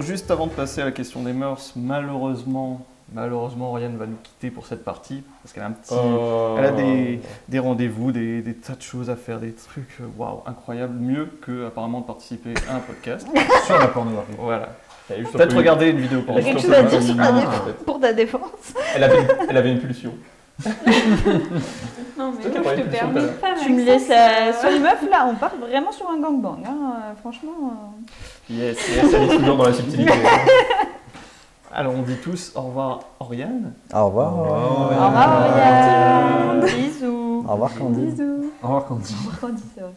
donc juste avant de passer à la question des mœurs, malheureusement, malheureusement, Oriane va nous quitter pour cette partie parce qu'elle a un petit, Oh. elle a des, des rendez-vous, des, des tas de choses à faire, des trucs, euh, waouh, incroyables, mieux que apparemment de participer à un podcast. sur la pornographie. voilà. Peut-être peu- regarder une vidéo quelque chose à dire sur fait. pour ta défense Elle avait, elle avait une pulsion. Non, mais moi, je te permets pas. Tu me laisses euh, sur une meuf là, on part vraiment sur un gangbang. Hein. euh, Franchement. euh. Yes, yes. Elle est toujours dans la subtilité. Alors on dit tous au revoir Oriane. Au revoir. Au revoir. Au revoir, Oriane. Bisous. Au revoir, Candy. Bisous. Au revoir, Candy. Au revoir, Candy, c'est vrai.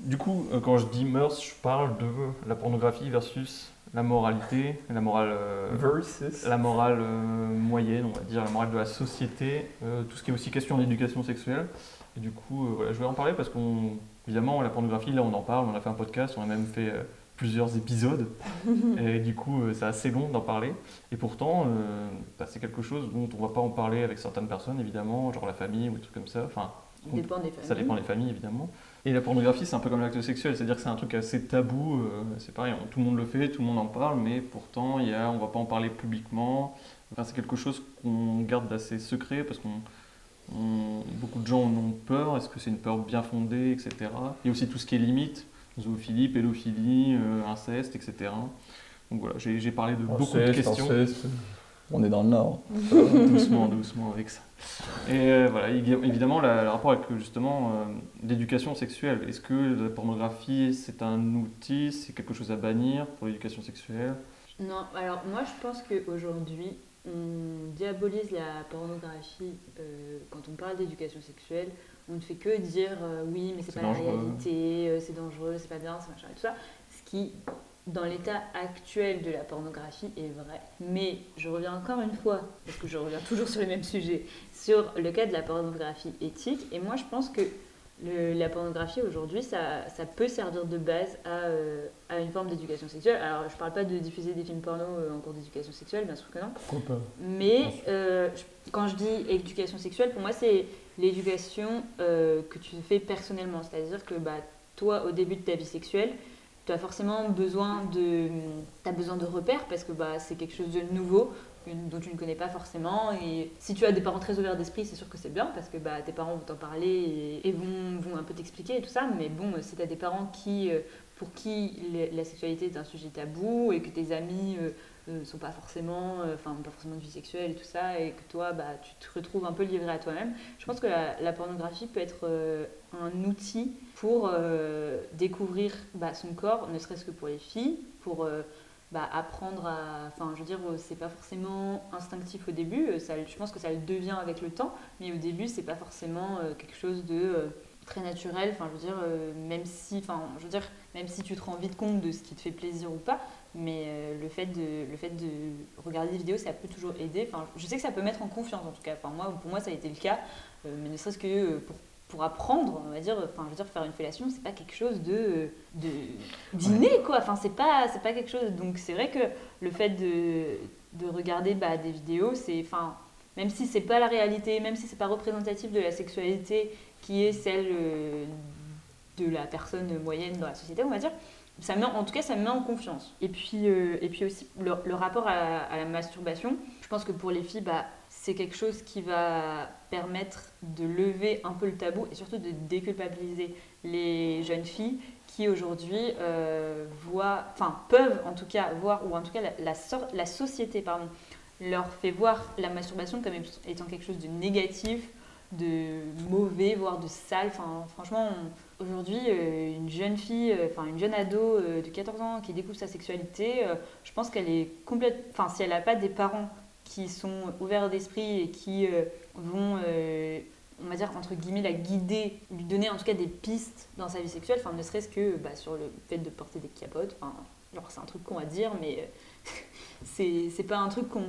Du coup, quand je dis mœurs, je parle de la pornographie versus la moralité, la morale, euh, Versus. la morale euh, moyenne, on va dire, la morale de la société, euh, tout ce qui est aussi question d'éducation sexuelle. Et du coup, euh, voilà, je vais en parler parce qu'on, évidemment, la pornographie, là, on en parle, on a fait un podcast, on a même fait euh, plusieurs épisodes. et du coup, euh, c'est assez long d'en parler. Et pourtant, euh, bah, c'est quelque chose dont on ne va pas en parler avec certaines personnes, évidemment, genre la famille ou des trucs comme ça. Enfin, Ça dépend des familles. ça dépend des familles, évidemment. Et la pornographie, c'est un peu comme l'acte sexuel, c'est-à-dire que c'est un truc assez tabou. euh, c'est pareil, on- tout le monde le fait, tout le monde en parle, mais pourtant, il y a, on va pas en parler publiquement. Enfin, c'est quelque chose qu'on garde d'assez secret parce qu'on on- beaucoup de gens en ont peur. Est-ce que c'est une peur bien fondée, etc. Il y a aussi tout ce qui est limite, zoophilie, pédophilie, euh, inceste, etc. Donc voilà, j'ai parlé de beaucoup de questions. inceste. On est dans le Nord. doucement, doucement avec ça. Et euh, voilà, évi- évidemment, la- le rapport avec justement euh, l'éducation sexuelle. Est-ce que la pornographie, c'est un outil, c'est quelque chose à bannir pour l'éducation sexuelle? Non, alors moi je pense qu'aujourd'hui, on diabolise la pornographie euh, quand on parle d'éducation sexuelle. On ne fait que dire euh, oui, mais c'est pas la réalité, euh, c'est dangereux, c'est pas bien, c'est machin et tout ça. Ce qui, dans l'état actuel de la pornographie, est vrai. Mais je reviens encore une fois, parce que je reviens toujours sur le même sujet, sur le cas de la pornographie éthique. Et moi je pense que le- la pornographie aujourd'hui, ça, ça peut servir de base à, euh, à une forme d'éducation sexuelle. Alors, je parle pas de diffuser des films porno euh, en cours d'éducation sexuelle, bien sûr que non. Pourquoi pas? Mais euh, je- quand je dis éducation sexuelle, pour moi, c'est l'éducation euh, que tu fais personnellement. C'est-à-dire que bah, toi, au début de ta vie sexuelle, tu as forcément besoin de, as besoin de repères parce que bah, c'est quelque chose de nouveau dont tu ne connais pas forcément. Et si tu as des parents très ouverts d'esprit, c'est sûr que c'est bien parce que bah, tes parents vont t'en parler et, vont, un peu t'expliquer et tout ça. Mais bon, si tu as des parents qui, euh, pour qui la sexualité est un sujet tabou et que tes amis euh, euh, sont pas forcément, euh, enfin pas forcément de vie sexuelle et tout ça, et que toi, bah, tu te retrouves un peu livré à toi-même. Je pense que la, pornographie peut être euh, un outil pour découvrir bah, son corps, ne serait-ce que pour les filles, pour bah, apprendre à, enfin, je veux dire, c'est pas forcément instinctif au début. Ça, je pense que ça le devient avec le temps, mais au début, c'est pas forcément quelque chose de très naturel. Enfin, je veux dire, même si, enfin, je veux dire, même si tu te rends vite compte de ce qui te fait plaisir ou pas, mais euh, le, fait de, le fait de regarder des vidéos, ça peut toujours aider. Enfin, je sais que ça peut mettre en confiance en tout cas. Enfin, moi, pour moi, ça a été le cas. Euh, mais ne serait-ce que euh, pour, pour apprendre, on va dire, enfin, je veux dire, faire une fellation, c'est pas quelque chose de, de d'inné, quoi. Enfin, c'est pas, c'est pas quelque chose. Donc, c'est vrai que le fait de, de regarder bah, des vidéos, c'est, enfin, même si c'est pas la réalité, même si c'est pas représentatif de la sexualité qui est celle de la personne moyenne dans la société, on va dire, ça met, en tout cas, ça me met en confiance. Et puis, euh, et puis aussi, le, rapport à, la masturbation, je pense que pour les filles, bah, c'est quelque chose qui va permettre de lever un peu le tabou et surtout de déculpabiliser les jeunes filles qui aujourd'hui euh, voient, enfin peuvent en tout cas voir, ou en tout cas la, la, société pardon, leur fait voir la masturbation comme étant quelque chose de négatif, de mauvais, voire de sale. Enfin, franchement, aujourd'hui, euh, une jeune fille, euh, enfin une jeune ado euh, de 14 ans qui découvre sa sexualité, je pense qu'elle est complète. Enfin, si elle n'a pas des parents qui sont ouverts d'esprit et qui vont, on va dire entre guillemets, la guider, lui donner en tout cas des pistes dans sa vie sexuelle, enfin ne serait-ce que bah, sur le fait de porter des capotes. Enfin, genre c'est un truc qu'on va dire, mais c'est pas un truc qu'on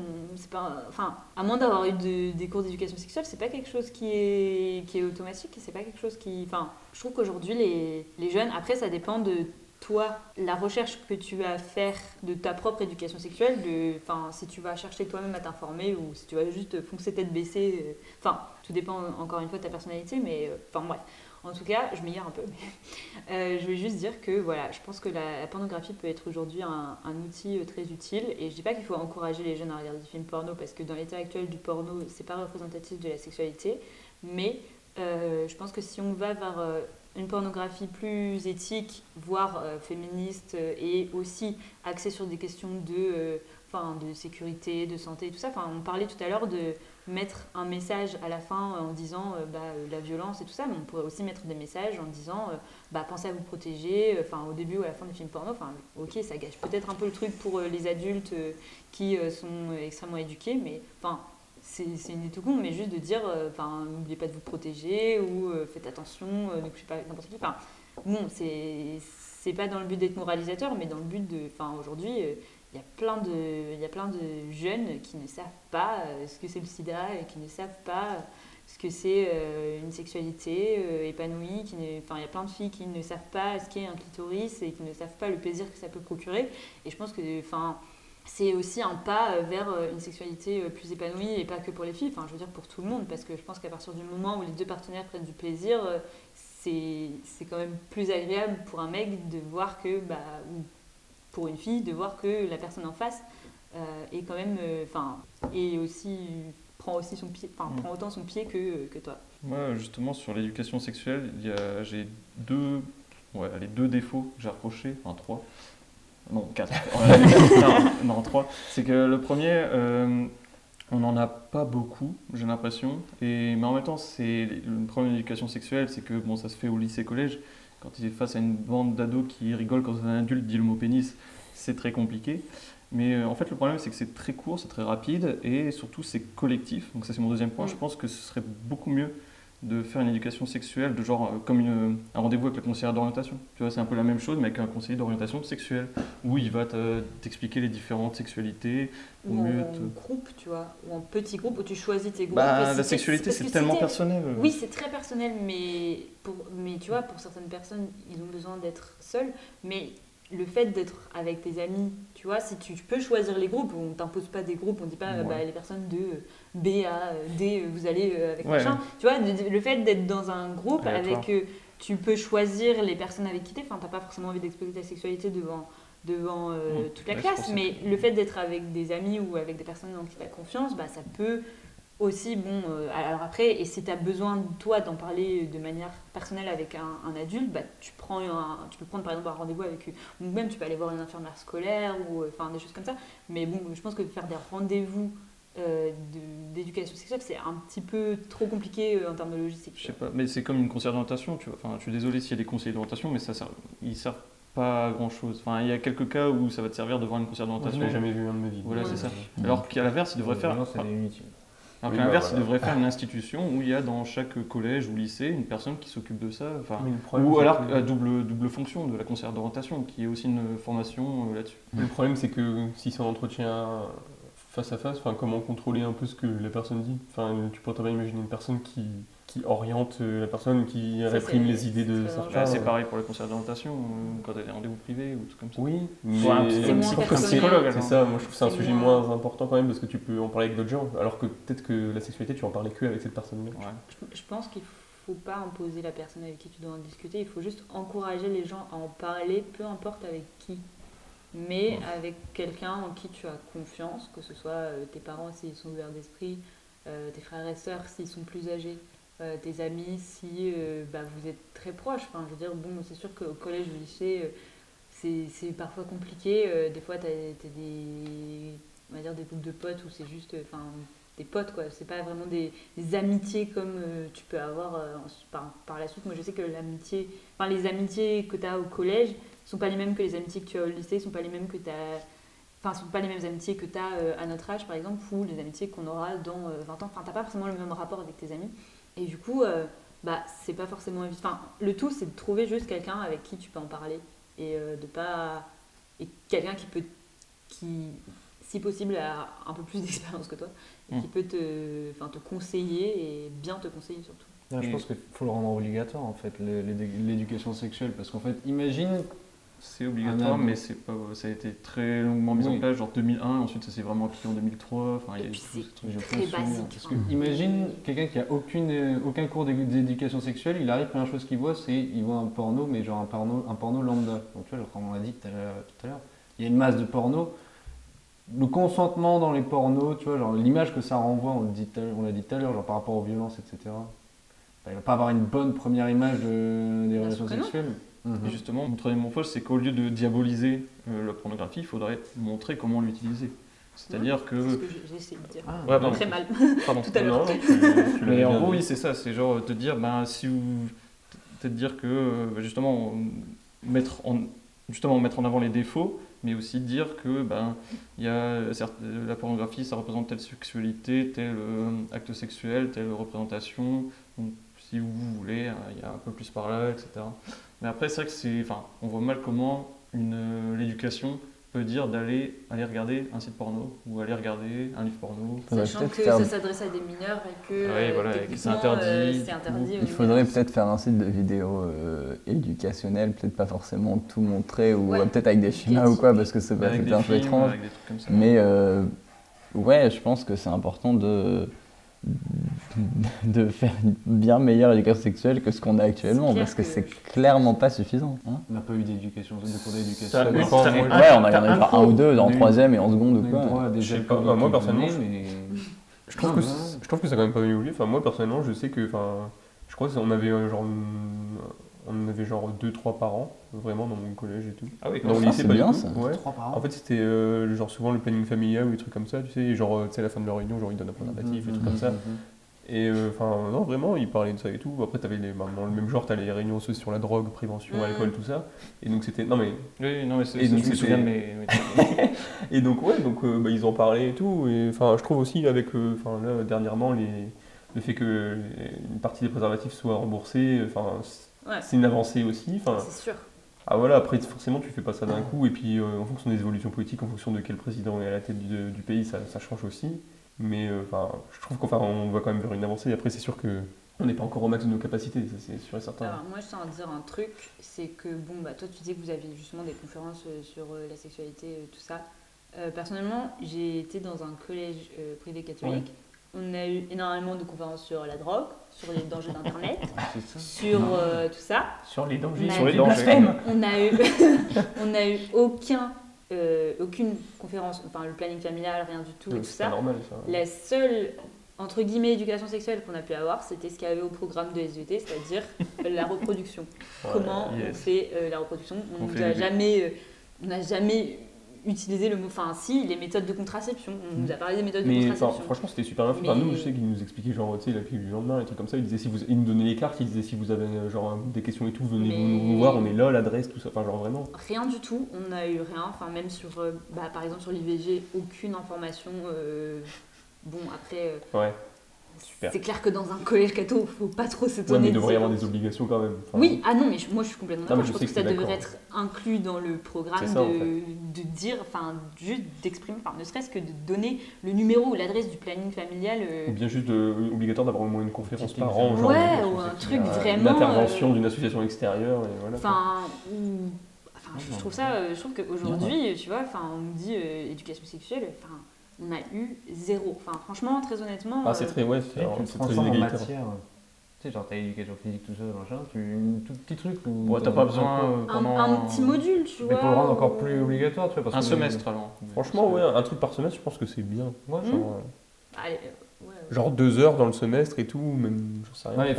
pas enfin à moins d'avoir eu de- des cours d'éducation sexuelle c'est pas quelque chose qui est qui est automatique c'est pas quelque chose qui enfin je trouve qu'aujourd'hui les, les jeunes après ça dépend de toi, la recherche que tu vas faire de ta propre éducation sexuelle, de, enfin, si tu vas chercher toi-même à t'informer ou si tu vas juste foncer tête baissée, euh, enfin, tout dépend encore une fois de ta personnalité, mais euh, enfin bref. En tout cas, je m'égare un peu. Mais, euh, je voulais juste dire que voilà, je pense que la, pornographie peut être aujourd'hui un, outil euh, très utile. Et je dis pas qu'il faut encourager les jeunes à regarder des films porno parce que dans l'état actuel du porno, c'est pas représentatif de la sexualité. Mais euh, je pense que si on va vers une pornographie plus éthique, voire féministe, et aussi axée sur des questions de, enfin, de sécurité, de santé, tout ça. Enfin, on parlait tout à l'heure de mettre un message à la fin en disant euh, bah, euh, la violence et tout ça, mais on pourrait aussi mettre des messages en disant euh, bah, pensez à vous protéger, enfin au début ou à la fin des films porno, enfin ok ça gâche peut-être un peu le truc pour les adultes qui sont extrêmement éduqués, mais enfin c'est une idée mais juste de dire enfin n'oubliez pas de vous protéger ou faites attention, ne couchez pas avec n'importe qui. Enfin bon c'est pas dans le but d'être moralisateur, mais dans le but de, enfin aujourd'hui il y a plein de il y a plein de jeunes qui ne savent pas euh, ce que c'est le sida et qui ne savent pas euh, ce que c'est euh, une sexualité épanouie qui enfin il y a plein de filles qui ne savent pas ce qu'est un clitoris et qui ne savent pas le plaisir que ça peut procurer. Et je pense que enfin c'est aussi un pas vers une sexualité plus épanouie et pas que pour les filles, enfin je veux dire pour tout le monde parce que je pense qu'à partir du moment où les deux partenaires prennent du plaisir c'est quand même plus agréable pour un mec de voir que bah pour une fille de voir que la personne en face euh, est quand même euh, enfin et aussi prend aussi son pied enfin Mm. prend autant son pied que, que toi. Moi, justement, sur l'éducation sexuelle, j'ai deux, ouais, allez, deux défauts que j'ai reprochés, enfin trois, non, quatre, non, non, trois. C'est que le premier, euh, on n'en a pas beaucoup, j'ai l'impression, et, mais en même temps, c'est le problème de l'éducation sexuelle, c'est que bon, ça se fait au lycée-collège, quand il est face à une bande d'ados qui rigolent quand un adulte dit le mot pénis, c'est très compliqué. Mais euh, en fait, le problème, c'est que c'est très court, c'est très rapide, et surtout, c'est collectif. Donc ça, c'est mon deuxième point. Mm. Je pense que ce serait beaucoup mieux de faire une éducation sexuelle, de genre euh, comme une- un rendez-vous avec le conseiller d'orientation. Tu vois, c'est un peu la même chose, mais avec un conseiller d'orientation sexuelle, où il va te- t'expliquer les différentes sexualités, ou en mieux te- groupe tu vois ou en petit groupe où tu choisis tes groupes Bah, la sexualité, c'est si tellement personnel. euh. Oui, c'est très personnel, mais, pour, mais tu vois, pour certaines personnes, ils ont besoin d'être seuls. Mais le fait d'être avec tes amis, tu vois, si tu, peux choisir les groupes, on t'impose pas des groupes, on dit pas Ouais. bah, les personnes de euh, B à euh, D, euh, vous allez euh, avec Ouais, machin. Tu vois, le fait d'être dans un groupe avec. euh, tu peux choisir les personnes avec qui t'es, enfin, t'as pas forcément envie d'exposer ta sexualité devant devant euh, Mm. toute la classe, mais le fait d'être avec des amis ou avec des personnes en qui tu as confiance, bah, ça peut aussi, bon, euh, alors après, et si tu as besoin, toi, d'en parler de manière personnelle avec un, un adulte, bah, tu, prends un, tu peux prendre par exemple un rendez-vous avec eux, ou même tu peux aller voir une infirmière scolaire, ou euh, enfin des choses comme ça. Mais bon, je pense que faire des rendez-vous euh, de- d'éducation sexuelle, c'est un petit peu trop compliqué euh, en termes de logistique. Je sais pas, mais c'est comme une conseillère d'orientation, tu vois. Enfin, je suis désolé s'il y a des conseillers d'orientation, mais ça sert, ils servent pas à grand chose. Enfin, il y a quelques cas où ça va te servir de voir une conseillère Moi, je d'orientation. n'ai jamais vu un de ma vie. Voilà, Ouais. c'est ça. Alors qu'à l'inverse, il devrait faire. Non, c'est inutile. Alors Oui, qu'à bah, l'inverse, voilà. il devrait faire une institution où il y a dans chaque collège ou lycée une personne qui s'occupe de ça. Problème, ou alors que- à double, double fonction de la conseillère d'orientation, qui est aussi une formation euh, là-dessus. Le problème, c'est que si c'est un entretien face à face, enfin, comment contrôler un peu ce que la personne dit? Enfin, tu pourrais très bien imaginer une personne qui, qui oriente euh, la personne, qui Ça, réprime les idées de certains. C'est pareil pour la conseillère d'orientation, quand elle a des rendez-vous privés ou tout comme ça. Oui, mais Faut un- personnel. c'est- ça, moi je trouve que c'est un sujet moins- moins important quand même parce que tu peux en parler avec d'autres gens, alors que peut-être que la sexualité tu en parlais que avec cette personne-là. Ouais. Je, je pense qu'il faut pas imposer la personne avec qui tu dois en discuter, il faut juste encourager les gens à en parler, peu importe avec qui. Mais avec quelqu'un en qui tu as confiance, que ce soit euh, tes parents s'ils sont ouverts d'esprit, euh, tes frères et sœurs s'ils sont plus âgés, euh, tes amis si euh, bah, vous êtes très proches. Enfin, je veux dire, bon, c'est sûr qu'au collège, au lycée, euh, c'est parfois compliqué. des fois, tu as, des, on va dire, des groupes de potes où c'est juste. Enfin, des potes quoi c'est pas vraiment des, amitiés comme tu peux avoir par, par la suite moi je sais que l'amitié enfin les amitiés que tu as au collège sont pas les mêmes que les amitiés que tu as au lycée sont pas les mêmes que tu enfin sont pas les mêmes amitiés que tu as à notre âge par exemple ou les amitiés qu'on aura dans euh, 20 ans enfin t'as pas forcément le même rapport avec tes amis et du coup euh, bah c'est pas forcément évident enfin le tout c'est de trouver juste quelqu'un avec qui tu peux en parler et euh, de pas et quelqu'un qui peut qui si possible a un peu plus d'expérience que toi et Mm. qui peut te, enfin, te conseiller et bien te conseiller surtout. Je Et- pense qu'il faut le rendre obligatoire en fait, l'é- l'é- l'éducation sexuelle. Parce qu'en fait, imagine c'est obligatoire, mais c'est pas, ça a été très longuement mis Oui. en place, genre 2001, ensuite ça s'est vraiment appliqué en 2003. Enfin, il y a très basique, Parce que imagine quelqu'un qui a aucune, euh, aucun cours d'é- d'éducation sexuelle, il arrive, première chose qu'il voit, c'est il voit un porno, mais genre un porno, un porno lambda. Donc tu vois, genre, comme on l'a dit tout à l'heure- il y a une masse de porno. Le consentement dans les pornos, tu vois, genre l'image que ça renvoie, on l'a dit tout à l'heure, genre par rapport aux violences, etc. Enfin, il va pas avoir une bonne première image de- des Bien relations non. Sexuelles. Et justement, mon troisième reproche, c'est qu'au lieu de diaboliser euh, la pornographie, il faudrait montrer comment l'utiliser. C'est-à-dire C'est ce que. que j'ai essayé de dire. Ah, Ouais, pardon. Très mal. Pardon. Tout à l'heure. Mais en gros, oui, c'est ça. C'est genre te dire, ben, si vous. Peut-être dire que, euh, justement, mettre en, justement, mettre en avant les défauts, mais aussi dire que, ben, y a la pornographie, ça représente telle sexualité, tel euh, acte sexuel, telle représentation. Donc, si vous voulez, euh, il y a un peu plus par là, etc. Mais après, c'est vrai que c'est. Enfin, on voit mal comment une, euh, l'éducation peut dire d'aller aller regarder un site porno ou aller regarder un livre porno. Sachant peut-être que faire- ça s'adresse à des mineurs et que Ah oui, euh, voilà, que c'est interdit, euh, interdit Il faudrait peut-être faire un site de vidéos euh, éducationnelles, peut-être pas forcément tout montrer, ou Ouais. euh, peut-être avec des schémas ou quoi, parce que c'est des un peu étrange. avec des trucs comme ça. Mais euh, ouais, je pense que c'est important de, de faire une bien meilleure éducation sexuelle que ce qu'on a actuellement, C'est parce que que- c'est clairement pas suffisant. hein. On n'a pas eu d'éducation, de cours d'éducation. Ah, ouais, on a regardé un un ou deux en troisième et en seconde on ou quoi. droit pas, moi, personnellement, mais- Je trouve, Ah, que bah. c'est- je trouve que ça a quand même pas évolué. Enfin, moi personnellement, je sais que, enfin, je crois qu'on avait euh, genre, une- on en avait genre 2-3 par an, vraiment dans mon collège et tout. Ah oui, Dans le ça, lycée, c'est pas du bien, tout. ça. Ouais. Trois par an. En fait, c'était euh, genre souvent le planning familial ou des trucs comme ça, tu sais, et genre, euh, tu sais, à la fin de leur réunion, genre ils donnent un préservatif et tout comme ça. Et euh, enfin, non, vraiment, ils parlaient de ça et tout. Après, t'avais les, bah, dans le même genre, t'as les réunions aussi sur la drogue, prévention, alcool, tout ça. Et donc, c'était. Non, mais. Oui, non, mais c'est, je me c'était- souviens de mes. mes- Et donc, ouais, donc, euh, bah, ils en parlaient et tout. Et enfin, je trouve aussi, avec, euh, enfin, là, dernièrement, les, le fait que une partie des préservatifs soit remboursée, enfin, c'est- Ouais. c'est une avancée aussi. C'est sûr. ah voilà, après, forcément, tu fais pas ça d'un coup. Et puis, en fonction des évolutions politiques, en fonction de quel président est à la tête du, du pays, ça, ça change aussi. Mais euh, enfin, je trouve qu'on va quand même vers une avancée. Après, c'est sûr que on n'est pas encore au max de nos capacités, ça c'est sûr et certain. Alors moi je tiens à dire un truc, c'est que bon bah toi tu disais que vous aviez justement des conférences euh, sur euh, la sexualité, euh, tout ça. Euh, personnellement j'ai été dans un collège euh, privé catholique. On a eu énormément de conférences sur la drogue, sur les dangers d'internet, ça. sur euh, tout ça. Sur les dangers. Sur les dangers. On a eu, on a eu aucun, euh, aucune conférence, enfin le planning familial, rien du tout et tout ça. normal ça. La seule, entre guillemets, éducation sexuelle qu'on a pu avoir, c'était ce qu'il y avait au programme de SVT, c'est-à-dire la reproduction. Comment on fait euh, la reproduction? On jamais, euh, on n'a jamais utilisé le mot, enfin si, les méthodes de contraception. On nous a parlé des méthodes de enfin, contraception. franchement, c'était super info. Enfin, Mais- nous, je sais qu'ils nous expliquaient genre, tu sais, la pilule du lendemain, les trucs comme ça. Ils disaient si vous, ils nous donnaient les cartes, ils disaient si vous avez euh, genre des questions et tout, venez Mais- nous, nous voir, on est là, l'adresse, tout ça. Enfin, genre vraiment. Rien du tout, on n'a eu rien. Enfin, même sur, euh, bah, par exemple, sur l'IVG, aucune information. euh, Bon, après, euh, Ouais. Super. c'est clair que dans un collège catho, faut pas trop Ouais, s'étonner. mais il de devrait y avoir des obligations quand même. Enfin, Oui, ah non, mais je- moi je suis complètement d'accord. Je je pense que que ça devrait être inclus dans le programme C'est ça, en de, de dire, enfin, juste d'exprimer, enfin, ne serait-ce que de donner le numéro ou l'adresse du planning familial. euh, Ou bien juste de, obligatoire d'avoir au moins une conférence par an. Genre, ouais, de- ou un truc vraiment. Une intervention euh, d'une association extérieure, et voilà. Enfin, ou- enfin, je, trouve ça, euh, je trouve qu'aujourd'hui, tu vois, enfin, on me dit euh, éducation sexuelle, enfin, on a eu zéro. Enfin, franchement, très honnêtement. Ah, c'est euh, très, ouais, c'est très inégalitaire. matière. Tu sais, genre, t'as éducation physique, tout ça, machin, tu. Un tout petit truc où. Ouais, t'as pas besoin euh, un, pendant. un petit module, tu Mais vois. pour le rendre encore plus obligatoire, tu vois. Parce Un que- semestre alors. Franchement, ouais, un truc par semestre, je pense que c'est bien. Ouais, Hmm. Genre, euh, Allez, euh, ouais, genre deux heures dans le semestre et tout, même, j'en sais rien.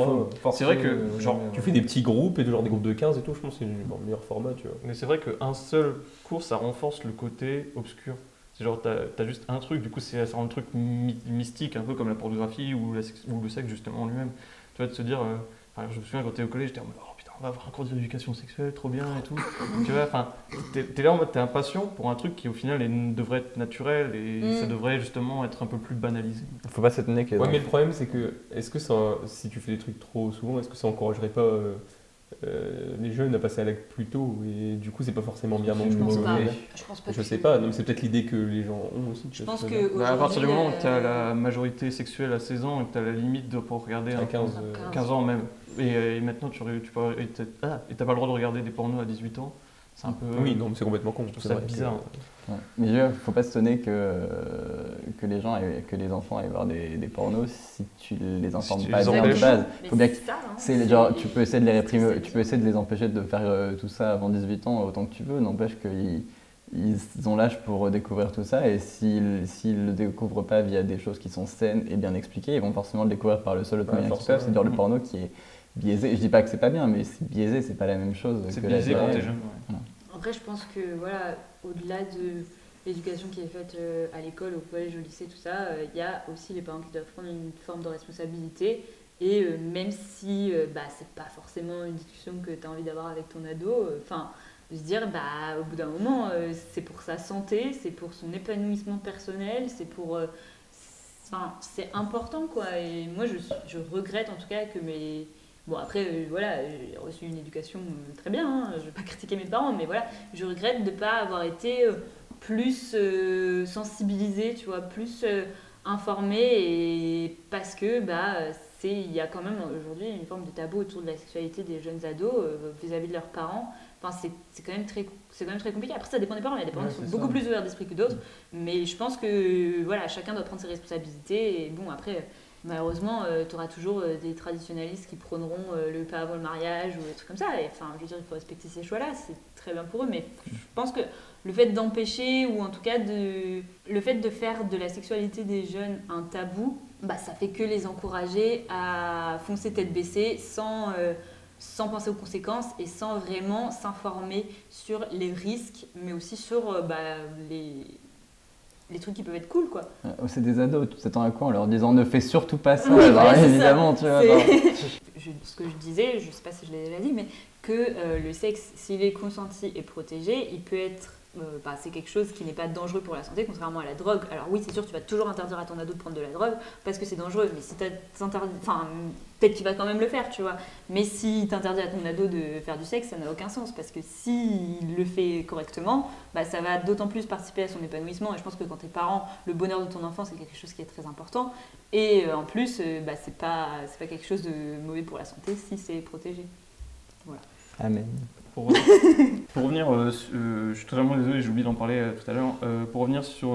C'est vrai que, euh, genre, Tu fais des petits groupes et genre des groupes de 15 et tout, je pense que c'est le meilleur format, tu vois. Mais c'est vrai qu'un seul cours, ça renforce le côté obscur. C'est genre, t'as as juste un truc, du coup, c'est ça rend le truc my- mystique, un peu comme la pornographie ou, la ou le sexe, justement, en lui-même. Tu vois, de se dire. euh, enfin, je me souviens quand t'es au collège, j'étais en mode, oh putain, on va avoir un cours d'éducation sexuelle, trop bien et tout. tu vois, enfin, t'es t'es là en mode, t'es impatient pour un truc qui, au final, est- devrait être naturel et Mm. ça devrait justement être un peu plus banalisé. Faut pas s'étonner que. Ouais, mais le problème, c'est que, est-ce que ça, si tu fais des trucs trop souvent, est-ce que ça encouragerait pas euh, euh, les jeunes à passer à l'acte plus tôt Et du coup, c'est pas forcément bien non Je pense euh, pas. Je pense pas. Je que- sais pas, non, mais c'est peut-être l'idée que les gens ont aussi. tu Je pense que. Bah, à partir du moment où aujourd'hui, t'as euh, la majorité sexuelle à 16 ans et que t'as la limite de pour regarder À un 15. à euh, 15. 15 ans même. Et, euh, et maintenant, tu, tu peux, et t'as ah, et t'as pas le droit de regarder des pornos à 18 ans. C'est un peu. Oui, non, mais c'est complètement con. trouve c'est ça vrai que- bizarre. Ouais. Mais il ne faut pas se sonner que, euh, que les gens, aillent- que les enfants aillent voir des, des pornos si tu les informes tu pas les bien de base. Mais Faut bien que- ça, hein. C'est genre, tu peux essayer de les réprimer, tu peux essayer de les empêcher de faire euh, tout ça avant 18 ans autant que tu veux. N'empêche qu'ils ils ont l'âge pour découvrir tout ça et s'ils s'ils le découvrent pas via des choses qui sont saines et bien expliquées, ils vont forcément le découvrir par le seul autre Ouais, moyen qu'ils peuvent, c'est-à-dire le porno qui est biaisé. Je dis pas que c'est pas bien, mais c'est biaisé, c'est pas la même chose C'est que la biaisé quand t'es jeune. ouais. Après, je pense que voilà, au-delà de l'éducation qui est faite euh, à l'école, au collège, au lycée, tout ça, euh, il y a aussi les parents qui doivent prendre une forme de responsabilité. Et euh, même si euh, bah, c'est pas forcément une discussion que tu as envie d'avoir avec ton ado, euh, enfin, de se dire, bah, au bout d'un moment, euh, c'est pour sa santé, c'est pour son épanouissement personnel, c'est pour. euh, Enfin, c'est important quoi. Et moi, je regrette en tout cas que mes. Bon, après, euh, voilà, j'ai reçu une éducation euh, très bien, hein, je vais pas critiquer mes parents, mais voilà, je regrette de ne pas avoir été euh, plus euh, sensibilisée, tu vois, plus euh, informée, et parce que, bah, c'est, il y a quand même aujourd'hui une forme de tabou autour de la sexualité des jeunes ados euh, vis-à-vis de leurs parents. Enfin, c'est, c'est quand même très, c'est quand même très compliqué. Après, ça dépend des parents. Il y a des parents Ouais, qui sont beaucoup plus ouverts d'esprit que d'autres. Mais je pense que voilà, chacun doit prendre ses responsabilités. Et bon, après, malheureusement, tu auras toujours euh, des traditionnalistes qui prôneront euh, le pas avant le mariage ou des trucs comme ça. Et enfin, je veux dire, il faut respecter ces choix-là. C'est très bien pour eux. Mais je pense que le fait d'empêcher, ou en tout cas de, le fait de faire de la sexualité des jeunes un tabou, bah, ça fait que les encourager à foncer tête baissée sans. euh, sans penser aux conséquences et sans vraiment s'informer sur les risques, mais aussi sur euh, bah, les, les trucs qui peuvent être cool, quoi. C'est des ados, tu t'attends à quoi en leur disant ne fais surtout pas ça Oui, Alors, ça. évidemment, tu vois. Je- ce que je disais, je sais pas si je l'ai déjà dit, mais que euh, le sexe, s'il est consenti et protégé, il peut être. Bah, c'est quelque chose qui n'est pas dangereux pour la santé, contrairement à la drogue. Alors oui, c'est sûr, tu vas toujours interdire à ton ado de prendre de la drogue parce que c'est dangereux, mais si enfin, peut-être qu'il va quand même le faire, tu vois. Mais si t'interdis à ton ado de faire du sexe, ça n'a aucun sens parce que s'il le fait correctement, bah, ça va d'autant plus participer à son épanouissement. Et je pense que quand t'es parent, le bonheur de ton enfant, c'est quelque chose qui est très important. Et euh, en plus, euh, bah, c'est pas, pas quelque chose de mauvais pour la santé si c'est protégé. Amen. Pour, pour revenir, euh, euh, je suis totalement désolé, j'ai oublié d'en parler euh, tout à l'heure. Pour revenir sur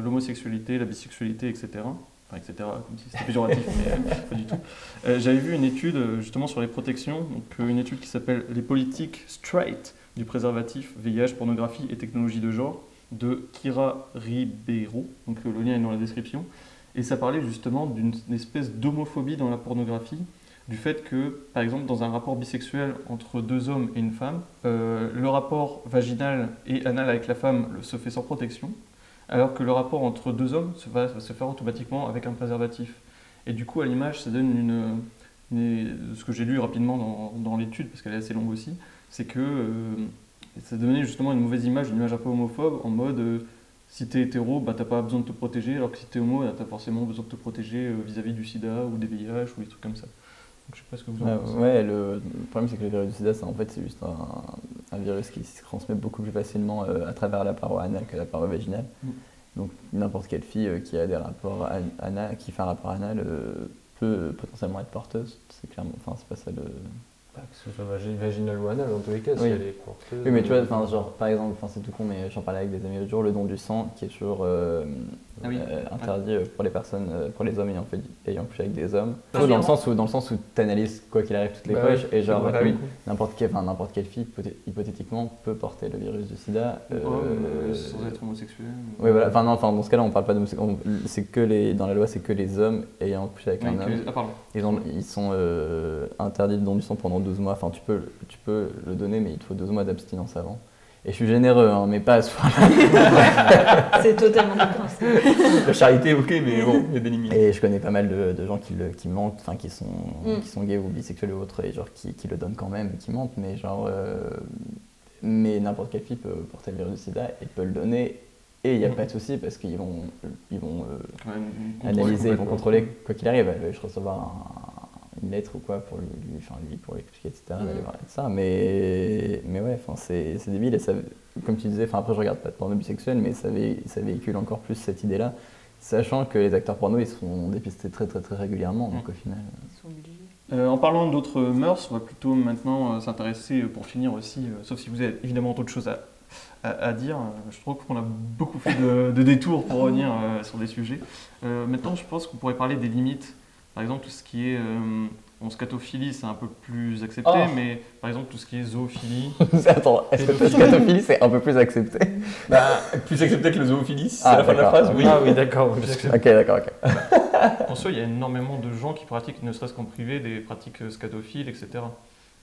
l'homosexualité, la bisexualité, etc. Enfin, etc. Comme si c'était péjoratif, mais pas du tout. J'avais vu une étude justement sur les protections, donc une étude qui s'appelle Les politiques straight du préservatif, VIH, pornographie et technologie de genre de Kira Ribeiro. Donc le lien est dans la description. Et ça parlait justement d'une espèce d'homophobie dans la pornographie du fait que, par exemple, dans un rapport bisexuel entre deux hommes et une femme, euh, le rapport vaginal et anal avec la femme se fait sans protection, alors que le rapport entre deux hommes se va, se faire automatiquement avec un préservatif. Et du coup, à l'image, ça donne une, ce que j'ai lu rapidement dans, l'étude, parce qu'elle est assez longue aussi, c'est que euh, ça donnait justement une mauvaise image, une image un peu homophobe, en mode euh, si t'es hétéro, bah t'as pas besoin de te protéger, alors que si t'es homo, bah, t'as forcément besoin de te protéger vis-à-vis du sida ou des VIH ou des trucs comme ça. Je sais pas ce que vous en Ouais, pensez. ouais, le, le problème c'est que le virus du sida, ça, en fait, c'est juste un, un virus qui se transmet beaucoup plus facilement euh, à travers la paroi anale que la paroi vaginale. Mm. Donc n'importe quelle fille euh, qui a des rapports anal, qui fait un rapport anal euh, peut potentiellement être porteuse. C'est clairement, enfin c'est pas ça le. Pas que ce soit vagi- vaginal ou anal, dans tous les cas, si Oui. elle est porteuse. Oui, mais tu vois, enfin genre par exemple, enfin c'est tout con, mais j'en parlais avec des amis l'autre jour, le don du sang qui est toujours euh, Ah oui. euh, interdit pour les personnes, euh, pour les hommes ayant fait ayant couché avec des hommes. Ah, dans le sens où dans le sens où t'analyses quoi qu'il arrive toutes les Bah poches et genre oui, n'importe quelle, enfin, n'importe quelle fille hypothé- hypothétiquement peut porter le virus du sida. euh, euh, sans être homosexuel. oui, voilà. Enfin, non, enfin, dans ce cas-là, on parle pas de. on- C'est que les. Dans la loi, c'est que les hommes ayant couché avec Oui, un que- homme. Ah, pardon. Ils, ont- ils sont euh, interdits de don du sang pendant 12 mois. Enfin, tu peux, tu peux le donner, mais il te faut 12 mois d'abstinence avant. Et je suis généreux, hein, mais pas à ce point-là. C'est totalement compréhensible. La charité, ok, mais bon, il y a des limites. Et je connais pas mal de, de gens qui, le, qui mentent, enfin, qui sont, Mm. qui sont gays ou bisexuels ou autres, et genre qui, qui le donnent quand même, qui mentent, mais genre. euh, mais n'importe quelle fille peut porter le virus du sida et peut le donner. Et il n'y a Mm. pas de souci parce qu'ils vont, ils vont euh, contrôler analyser, ils vont contrôler quoi qu'il arrive. Elle va juste recevoir un- une lettre ou quoi pour lui, lui- enfin, lui pour lui expliquer, etc. Mhm. d'aller voir et de ça. Mais, mais ouais, enfin, c'est c'est débile. Et ça, comme tu disais, enfin, après, je regarde pas de porno bisexuel, mais ça, vé- ça véhicule encore plus cette idée-là. Sachant que les acteurs porno, ils sont dépistés très très très régulièrement, donc Mhm. au final. Ils sont obligés. Euh, en parlant d'autres mœurs, on va plutôt maintenant euh, s'intéresser, euh, pour finir aussi, euh, sauf si vous avez évidemment d'autres choses à, à- à dire, euh, je trouve qu'on a beaucoup fait de, de détours pour revenir euh, sur des sujets. Euh, maintenant, je pense qu'on pourrait parler des limites. Par exemple, tout ce qui est... Euh, bon, scatophilie, c'est un peu plus accepté, Oh. mais par exemple, tout ce qui est zoophilie... Attends, est-ce que scatophilie c'est un peu plus accepté? Bah, plus accepté que le zoophilie, c'est Ah, la fin de la phrase, oui. Ah oui, d'accord. Ok, d'accord, ok. En soi, il y a énormément de gens qui pratiquent, ne serait-ce qu'en privé, des pratiques euh, scatophiles, etc.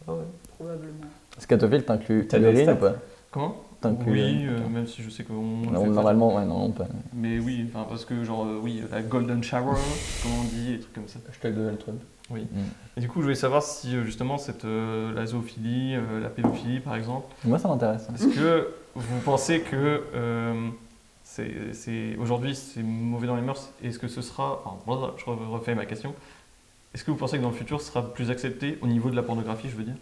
Ah ouais. Probablement. Scatophile, t'inclus T'as des Urine stats ou pas? Comment? Oui, euh, même si je sais qu'on... Non. Normalement, ouais, non, pas. Mais oui, enfin, parce que genre, euh, oui, la golden shower, comme on dit, des trucs comme ça. Hashtag Donald Trump. Et du coup, je voulais savoir si euh, justement cette euh, la zoophilie, euh, la pédophilie par exemple, Moi, ça m'intéresse. est-ce que vous pensez que euh, c'est, c'est- aujourd'hui c'est mauvais dans les mœurs? Est-ce que ce sera, enfin, je re- refais ma question, est-ce que vous pensez que dans le futur ce sera plus accepté au niveau de la pornographie, je veux dire?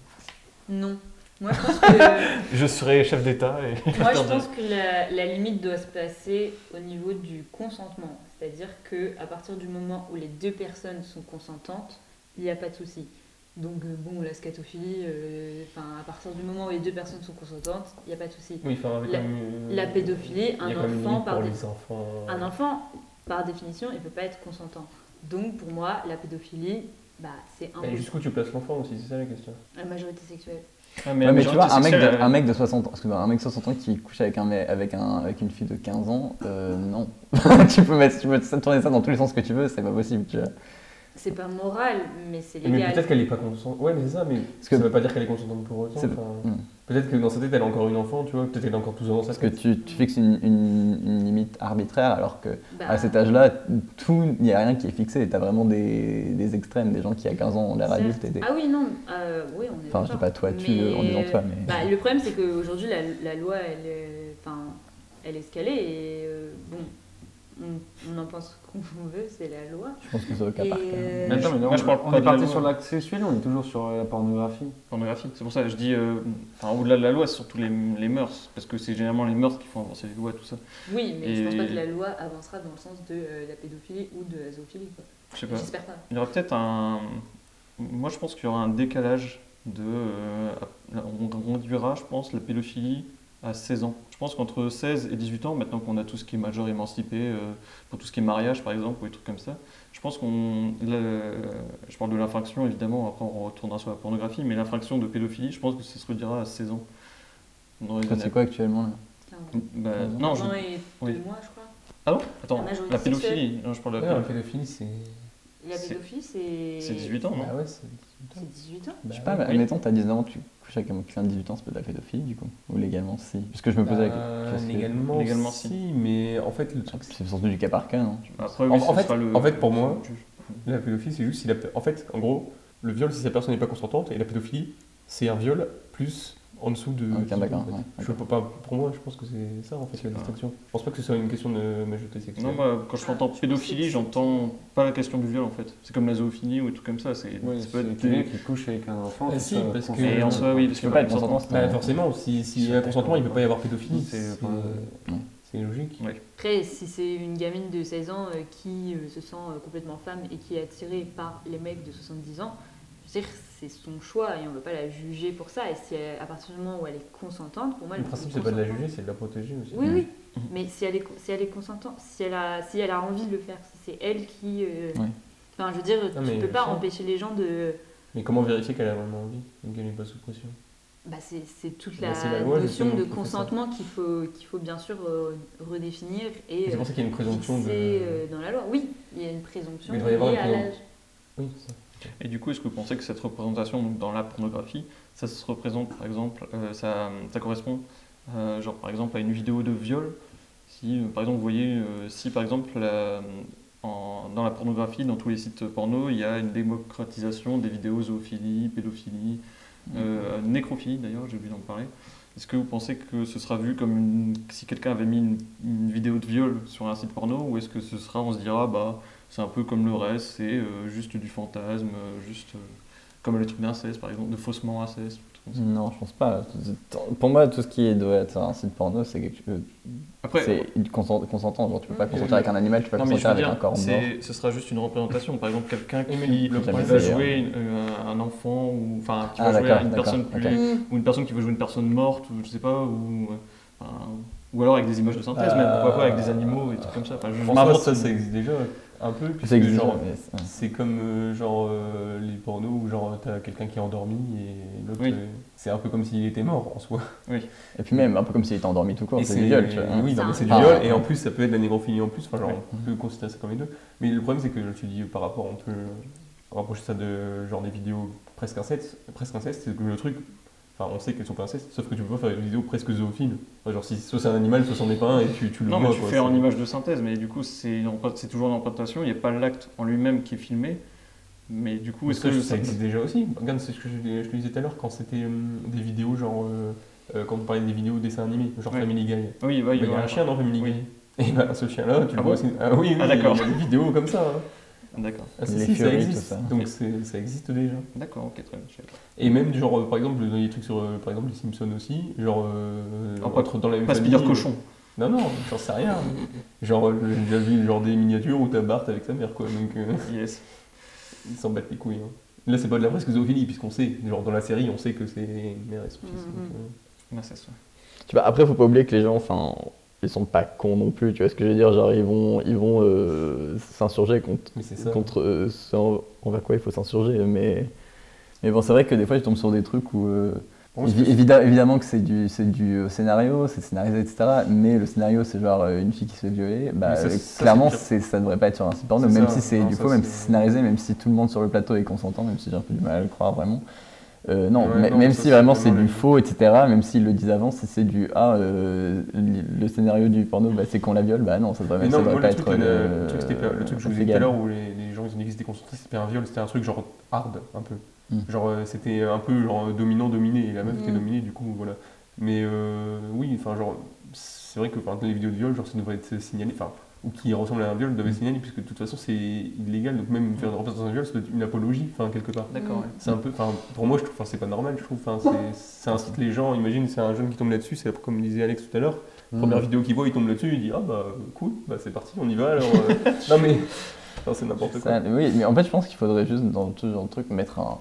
Non. Moi, je pense que, Je serai chef d'État et... moi, je pense que la, la limite doit se passer au niveau du consentement. C'est-à-dire que à partir du moment où les deux personnes sont consentantes, il n'y a pas de souci. Donc, euh, bon, la scatophilie, euh, enfin, à partir du moment où les deux personnes sont consentantes, il n'y a pas de souci. Oui, enfin, avec La- euh, La pédophilie, un une enfant, par dé- enfants. un enfant, par définition, il ne peut pas être consentant. Donc, pour moi, la pédophilie, bah, c'est un Et jusqu'où tu places l'enfant aussi, c'est ça la question. la majorité sexuelle. Ah, Ouais, mais tu vois, un mec, de, sexuelle, un mec de 60 ans, excuse-moi, un mec de 60 ans qui couche avec, un, mec- avec, un, avec une fille de 15 ans, euh, non. tu peux mettre, tu peux tourner ça dans tous les sens que tu veux, c'est pas possible, tu vois. C'est pas moral, mais c'est Mais légal. peut-être qu'elle est pas consentante. Ouais, mais c'est ça, mais Parce que- ça veut pas dire qu'elle est consentante pour autant. Enfin. Peut-être que dans sa tête, elle a encore une enfant, tu vois. Peut-être qu'elle a encore 12 ans dans sa Parce que tu, tu fixes une, une- une limite arbitraire alors que Bah, à cet âge-là, tout, il n'y a rien qui est fixé. T'as vraiment des, des extrêmes, des gens qui à 15 ans ont l'air adultes et des... Ah oui, non, euh, oui, on est Enfin, je dis pas toi, tu Mais- en disant toi, mais... Bah, le problème, c'est qu'aujourd'hui, la, la loi, elle, est- enfin, elle est scalée et euh, bon, on, on en pense qu'on veut, c'est la loi. Je pense que c'est au cas Et, par cas. euh, Mais attends, mais non, Moi, je parle on pas est parti sur l'acte sexuel, on est toujours sur la pornographie. pornographie. C'est pour ça que je dis, euh, enfin, au-delà de la loi, c'est surtout les, les mœurs, parce que c'est généralement les mœurs qui font avancer les lois, tout ça. Oui, mais je pense Et- pas que la loi avancera dans le sens de euh, la pédophilie ou de la zoophilie. Quoi. Je sais pas. J'espère pas. Il y aura peut-être un. Moi, je pense qu'il y aura un décalage de. euh, on réduira, je pense, la pédophilie à 16 ans. Je pense qu'entre 16 et 18 ans, maintenant qu'on a tout ce qui est majeur émancipé, euh, pour tout ce qui est mariage, par exemple, ou des trucs comme ça, je pense qu'on. Je parle de l'infraction, évidemment, après on retournera sur la pornographie, mais l'infraction de pédophilie, je pense que ça se redira à 16 ans. Années- c'est quoi actuellement là Bah, non, je... Un an et oui. deux mois, je crois. Ah bon? Attends, La pédophilie Non, je parle de la Ouais, la pédophilie. pédophilie, c'est. La C'est- pédophilie, c'est. C'est 18 ans, non Bah ouais, c'est. C'est 18 ans Je sais pas, mais oui. admettons, t'as 19 ans, tu couches avec un mec qui vient de 18 ans, c'est pas de la pédophilie du coup Ou légalement, si Parce que je me posais la Bah, question. légalement, légalement, si, si. mais en fait, le truc, C'est surtout du cas par cas, non Après, En- oui, en ce fait- sera le- en fait, pour moi. La pédophilie, c'est juste si la... En fait, en gros, le viol, si sa personne n'est pas consentante, et la pédophilie, c'est un viol plus en dessous de... Ok, de- d'accord, en fait. ouais, Je peux pas, pour moi, je pense que c'est ça, en fait, la pas. distinction. Je pense pas que ce soit une question de majorité sexuelle. Non, moi, quand je Ah, entends je pense pédophilie, j'entends pas la question du viol en fait. C'est comme la zoophilie ou des trucs comme ça. C'est Oui, ça peut c'est être quelqu'un des- qui couche avec un enfant. Ah, c'est si, ça, parce que- consentement. Et en soi, oui, parce peux pas être consentant, c'est Bah, pas- forcément, si, si Je il y a consentement, il peut pas y avoir pédophilie. C'est- c'est logique. Après, si c'est une gamine de 16 ans euh, qui euh, se sent euh, complètement femme et qui est attirée par les mecs de 70 ans, je veux dire, c'est son choix et on ne peut pas la juger pour ça. Et si elle- à partir du moment où elle est consentante, pour moi, Le principe, c'est pas de la juger, c'est de la protéger aussi. Oui, oui. Mais si elle est, si elle est consentante, si elle, a, si elle a envie de le faire, si c'est elle qui. euh. Enfin, je veux dire, Non, tu mais peux pas ça- empêcher les gens de. Mais comment vérifier qu'elle a vraiment envie et qu'elle n'est pas sous pression? Bah, c'est toute Bah, la, c'est la loi, notion de consentement qu'il faut, qu'il faut bien sûr euh, redéfinir et C'est euh, pour ça qu'il y a une présomption de. euh, dans la loi. Oui, il y a une présomption Mais il y avoir une présomption. Oui, c'est ça. Et du coup, est-ce que vous pensez que cette représentation donc, dans la pornographie, ça se représente par exemple, euh, ça, ça correspond euh, genre par exemple à une vidéo de viol? Si euh, par exemple vous voyez, si par exemple la- en- dans la pornographie, dans tous les sites porno, il y a une démocratisation des vidéos zoophilie, pédophilie, euh, nécrophilie d'ailleurs, j'ai oublié d'en parler. Est-ce que vous pensez que ce sera vu comme une- si quelqu'un avait mis une, une vidéo de viol sur un site porno ou est-ce que ce sera, on se dira, bah c'est un peu comme le reste, c'est euh, juste du fantasme, euh, juste euh, Comme le truc d'inceste, par exemple, de faussement inceste. tout. Non, je pense pas. Pour moi, tout ce qui doit être un site porno, c'est quelque chose. Après, C'est consent- consentant. Genre, tu peux pas consentir avec un animal, tu peux pas consentir avec un corps mort. ce sera juste une représentation. Par exemple, quelqu'un qui le va jouer une- euh, un enfant, ou enfin, qui Ah, va jouer une personne plus- Mm. ou une personne qui veut jouer une personne morte, ou je sais pas, ou, enfin, ou alors avec des images de synthèse, Euh, même, pourquoi pas, avec des animaux et trucs comme ça. Enfin, je ça, ça existe déjà un peu. puisque, Ça existe, genre, mais c'est- C'est comme euh, genre euh, les pornos où genre t'as quelqu'un qui est endormi et l'autre Oui. euh, c'est un peu comme s'il était mort en soi. Et puis même, un peu comme s'il était endormi tout court, c'est du viol, tu vois. hein. Oui, non, mais c'est du Ah, viol ouais. et en plus ça peut être de la négrophilie en plus. Enfin genre Ouais. on peut considérer ça comme les deux. Mais le problème c'est que tu dis par rapport on peut rapprocher ça de genre des vidéos presque inceste. Presque inceste c'est que le truc. Enfin, on sait qu'elles sont pas incestes, sauf que tu peux pas faire des vidéos presque zoophiles. Enfin, genre, si soit c'est un animal, soit c'en est pas un, et tu, tu le Non, vois. mais tu quoi, fais en image de synthèse, mais du coup, c'est une toujours une représentation, il n'y a pas l'acte en lui-même qui est filmé. Mais du coup, est-ce ça, que ça existe déjà aussi. Regarde, c'est ce que je, je te disais tout à l'heure quand c'était hum, des vidéos genre. euh, euh, quand on parlait des vidéos dessins animés, genre Ouais. Family Guy. Oui, Bah, Il y a un chien dans Family Oui. Guy. Et bah, ce chien-là, tu le Ah vois bon aussi. Ah oui, oui, Ah, d'accord. il y a des vidéos comme ça. hein. D'accord, Ah, si, Les si, ça existe. tout ça. Donc ça existe déjà. d'accord, ok, très bien. Et même, du genre, euh, par exemple, dans les trucs sur, euh, par exemple, les Simpsons aussi, genre, euh, Ah, pas- dans la même Pas famille, Spider Cochon. Non, non, j'en sais rien. genre, j'ai déjà vu genre des miniatures où t'as Bart avec sa mère, quoi. Donc, euh, Yes. ils s'en battent les couilles. hein. Là, c'est pas de la presque zoophilie, puisqu'on sait, genre, dans la série, on sait que c'est mère et son fils. Donc, euh, Merci, ça. Tu vois, après, faut pas oublier que les gens, enfin, ils sont pas cons non plus, tu vois ce que je veux dire? Genre, ils vont, ils vont euh, s'insurger contre, contre euh, ce en- envers quoi il faut s'insurger. Mais, mais bon, c'est vrai que des fois, je tombe sur des trucs où. euh, évi- évidemment que c'est du, du euh, scénario, c'est scénarisé, etc. Mais le scénario, c'est genre euh, une fille qui se fait violer. Bah, ça, euh, ça, clairement, ça devrait pas être sur un site porno, même ça. si c'est du faux, même si c'est scénarisé, même si tout le monde sur le plateau est consentant, même si j'ai un peu du mal à le croire vraiment. Euh, non, Ouais, mais- non, même si vraiment c'est du faux, etc., même s'ils le disent avant, si c'est du Ah, euh, le scénario du porno, bah, c'est qu'on la viole, bah non, ça devrait, Mais ça non, devrait moi, pas le être. truc, le, euh, le truc, c'était pas- le truc que je vous disais tout à l'heure où les, les gens ils ont dit que c'était concentré, c'était un viol, c'était un truc genre hard un peu. Mm. Genre euh, c'était un peu genre dominant dominé et la meuf était Mm. dominée du coup voilà. Mais euh, oui, enfin genre c'est vrai que enfin, les vidéos de viol genre ça devrait être signalé, enfin qui ressemblent à un viol être signalés puisque de toute façon c'est illégal donc même faire une représentation de viol c'est une apologie enfin quelque part. D'accord, Mm. ouais. C'est un peu, enfin, pour moi, je trouve, enfin, c'est pas normal, je trouve. Enfin, c'est- ça incite les gens. Imagine, c'est un jeune qui tombe là-dessus, c'est comme disait Alex tout à l'heure. Mm. Première vidéo qu'il voit, il tombe là-dessus, il dit ah bah cool, bah c'est parti, on y va. Alors, euh. non mais, enfin, c'est n'importe quoi. Ça, oui, mais en fait, je pense qu'il faudrait juste, dans tout ce genre de truc, mettre un.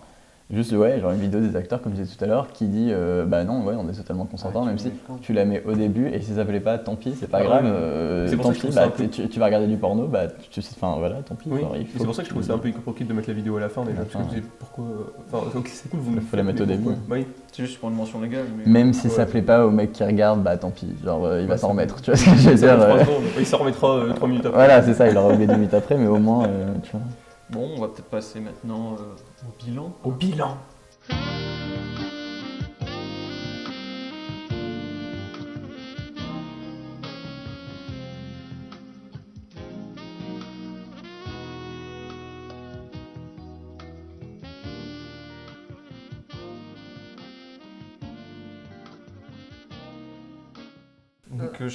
Juste, ouais, genre une vidéo des acteurs, comme je disais tout à l'heure, qui dit euh, Bah non, ouais, on est totalement consentant, même si tu la mets au début, et si ça plaît pas, tant pis, c'est pas Ah grave. ouais. euh, tant pis, bah, peu- tu, tu vas regarder du porno, bah, tu sais, enfin voilà, tant pis. Oui, c'est pour ça que je trouve ça un peu hypocrite de mettre la vidéo à la fin déjà. Parce que je me disais, pourquoi. Enfin, ok, c'est cool, vous Faut la faites, mettre au début. Bah oui. C'est juste pour une mention légale. Mais... Même si ça plaît pas au mec qui regarde, bah tant pis, genre euh, il va s'en remettre, tu vois ce que je veux dire euh. Il s'en remettra 3 minutes après. Voilà, c'est ça, il aura oublié deux minutes après, mais au moins, euh, tu vois. Bon, on va peut-être passer maintenant euh, au bilan. Au bilan.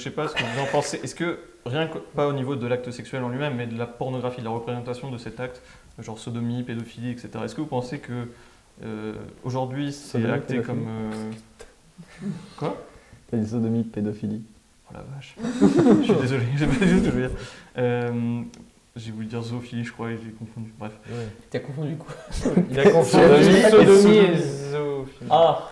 Sais pas ce que vous en pensez. Est-ce que, rien que, pas au niveau de l'acte sexuel en lui-même, mais de la pornographie, de la représentation de cet acte, genre sodomie, pédophilie, etc., est-ce que vous pensez que euh, aujourd'hui c'est Sodomie, acté pédophilie. comme... euh, Quoi? T'as dit sodomie, pédophilie. Oh la vache. je suis désolé, j'ai pas dit ce que je veux dire. Euh, j'ai voulu dire zoophilie, je crois, et j'ai confondu. Bref. T'as confondu quoi? Il a confondu Sodomie et sodomie sodomie. et zoophilie. Ah